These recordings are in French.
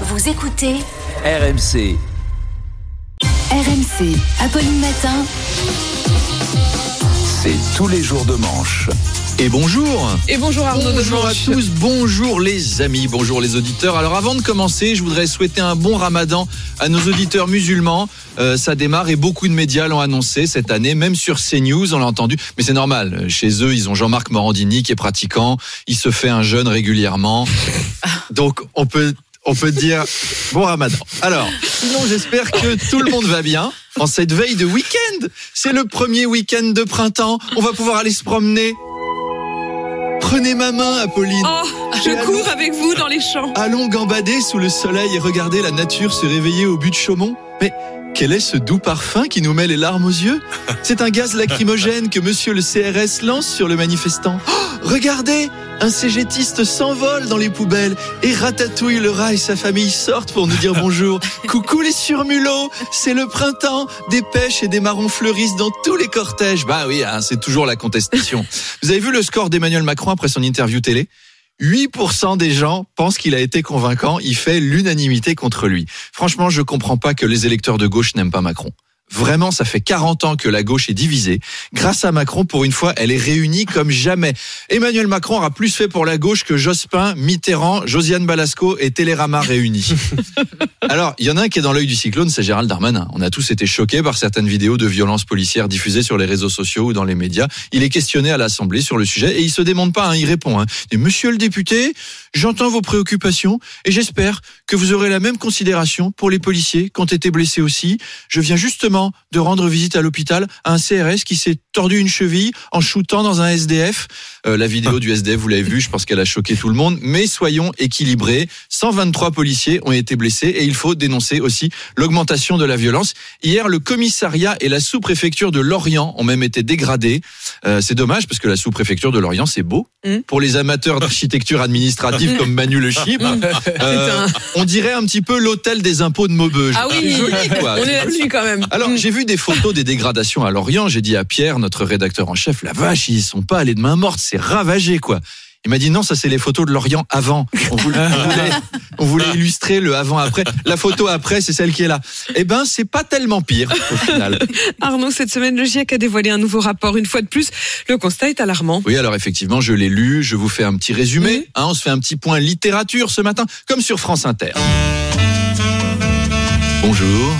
Vous écoutez RMC. RMC, Apolline Matin. C'est tous les jours de manche. Et bonjour Et bonjour Arnaud Bonjour à tous, bonjour les amis, bonjour les auditeurs. Alors avant de commencer, je voudrais souhaiter un bon ramadan à nos auditeurs musulmans. Euh, ça démarre et beaucoup de médias l'ont annoncé cette année, même sur CNews, on l'a entendu. Mais c'est normal, chez eux, ils ont Jean-Marc Morandini qui est pratiquant, il se fait un jeûne régulièrement. Donc on peut on peut dire bon ramadan. Alors, sinon j'espère que tout le monde va bien en cette veille de week-end. C'est le premier week-end de printemps, on va pouvoir aller se promener. Prenez ma main, Apolline. Oh, je Et cours allons- avec vous dans les champs. Allons gambader sous le soleil et regarder la nature se réveiller au but de Chaumont. Mais quel est ce doux parfum qui nous met les larmes aux yeux C'est un gaz lacrymogène que monsieur le CRS lance sur le manifestant. Oh, regardez Un cégétiste s'envole dans les poubelles et Ratatouille le rat et sa famille sortent pour nous dire bonjour. Coucou les surmulots C'est le printemps Des pêches et des marrons fleurissent dans tous les cortèges. Bah oui, hein, c'est toujours la contestation. Vous avez vu le score d'Emmanuel Macron après son interview télé? 8% des gens pensent qu'il a été convaincant. Il fait l'unanimité contre lui. Franchement, je comprends pas que les électeurs de gauche n'aiment pas Macron. Vraiment, ça fait 40 ans que la gauche est divisée. Grâce à Macron, pour une fois, elle est réunie comme jamais. Emmanuel Macron aura plus fait pour la gauche que Jospin, Mitterrand, Josiane Balasco et Télérama réunis. Alors, il y en a un qui est dans l'œil du cyclone, c'est Gérald Darmanin. On a tous été choqués par certaines vidéos de violences policières diffusées sur les réseaux sociaux ou dans les médias. Il est questionné à l'Assemblée sur le sujet et il se démonte pas, hein, il répond. Hein. Et Monsieur le député, j'entends vos préoccupations et j'espère que vous aurez la même considération pour les policiers qui ont été blessés aussi. Je viens justement de rendre visite à l'hôpital à un CRS qui s'est tordu une cheville en shootant dans un SDF. Euh, la vidéo du SDF, vous l'avez vue, je pense qu'elle a choqué tout le monde. Mais soyons équilibrés. 123 policiers ont été blessés et il faut dénoncer aussi l'augmentation de la violence. Hier, le commissariat et la sous-préfecture de Lorient ont même été dégradés. Euh, c'est dommage parce que la sous-préfecture de Lorient, c'est beau. Mm. Pour les amateurs d'architecture administrative comme Manu Le Chip, euh, on dirait un petit peu l'hôtel des impôts de Maubeuge. Ah oui, quoi. on est là-dessus quand même. Alors, Mm. j'ai vu des photos des dégradations à Lorient. J'ai dit à Pierre, notre rédacteur en chef, la vache, ils sont pas allés de main morte, c'est ravagé, quoi. Il m'a dit non, ça c'est les photos de Lorient avant. On voulait, on voulait, on voulait illustrer le avant-après. La photo après, c'est celle qui est là. Eh ben, c'est pas tellement pire au final. Arnaud, cette semaine, le GIEC a dévoilé un nouveau rapport. Une fois de plus, le constat est alarmant. Oui, alors effectivement, je l'ai lu. Je vous fais un petit résumé. Hein, on se fait un petit point littérature ce matin, comme sur France Inter. Bonjour,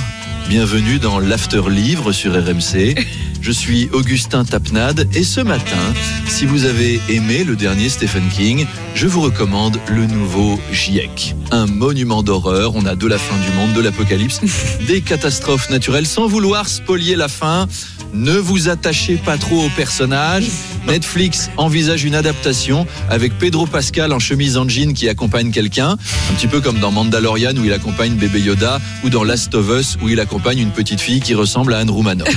bienvenue dans l'After Livre sur RMC. Je suis Augustin Tapnade et ce matin, si vous avez aimé le dernier Stephen King, je vous recommande le nouveau GIEC. Un monument d'horreur, on a de la fin du monde, de l'apocalypse, des catastrophes naturelles sans vouloir spolier la fin. Ne vous attachez pas trop aux personnages. Netflix envisage une adaptation avec Pedro Pascal en chemise en jean qui accompagne quelqu'un, un petit peu comme dans Mandalorian où il accompagne bébé Yoda ou dans Last of Us où il accompagne une petite fille qui ressemble à Anne Roumanoff.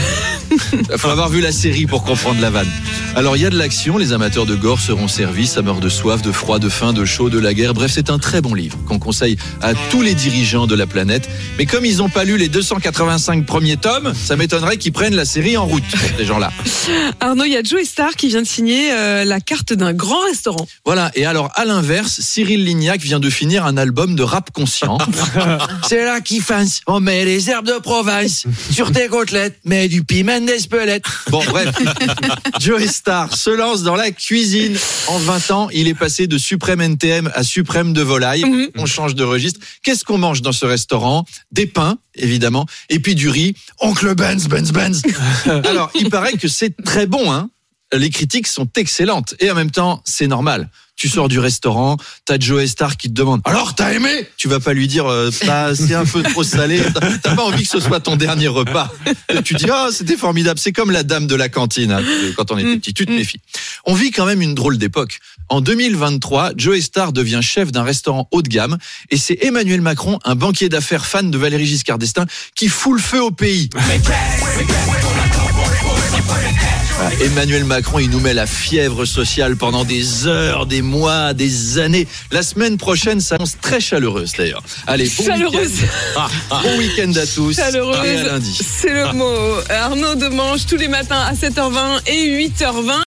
Il faut avoir vu la série pour comprendre la vanne. Alors il y a de l'action, les amateurs de gore seront servis, ça meurt de soif, de froid, de faim, de chaud, de la guerre. Bref, c'est un très bon livre qu'on conseille à tous les dirigeants de la planète. Mais comme ils n'ont pas lu les 285 premiers tomes, ça m'étonnerait qu'ils prennent la série en route, ces gens-là. Arnaud, il y a Joe Star qui vient de signer euh, la carte d'un grand restaurant. Voilà, et alors à l'inverse, Cyril Lignac vient de finir un album de rap conscient. C'est là qui fance, on met les herbes de province sur tes côtelettes, mets du piment d'Espelette. Bon bref, Joe Star se lance dans la cuisine. En 20 ans, il est passé de suprême NTM à suprême de volaille. Mhm. On change de registre. Qu'est-ce qu'on mange dans ce restaurant? Des pains, évidemment, et puis du riz. Oncle Benz, Benz, Benz. Alors, il paraît que c'est très bon, hein les critiques sont excellentes et en même temps c'est normal. Tu sors du restaurant, t'as Joe Star qui te demande alors t'as aimé? Tu vas pas lui dire euh, bah, c'est un peu trop salé. T'as- pas envie que ce soit ton dernier repas. Et tu dis ah c'était formidable. C'est comme la dame de la cantine hein, quand on était petit. Tu te méfies. On vit quand même une drôle d'époque. En 2023, Joe Star devient chef d'un restaurant haut de gamme et c'est Emmanuel Macron, un banquier d'affaires fan de Valéry Giscard d'Estaing, qui fout le feu au pays. Emmanuel Macron, il nous met la fièvre sociale pendant des heures, des mois, des années. La semaine prochaine s'annonce très chaleureuse d'ailleurs. Allez, bon Chaleureuse. week-end. Bon week-end à tous. Chaleureuse. Et à lundi. C'est le mot. Arnaud Demange tous les matins à 7h20 et 8h20.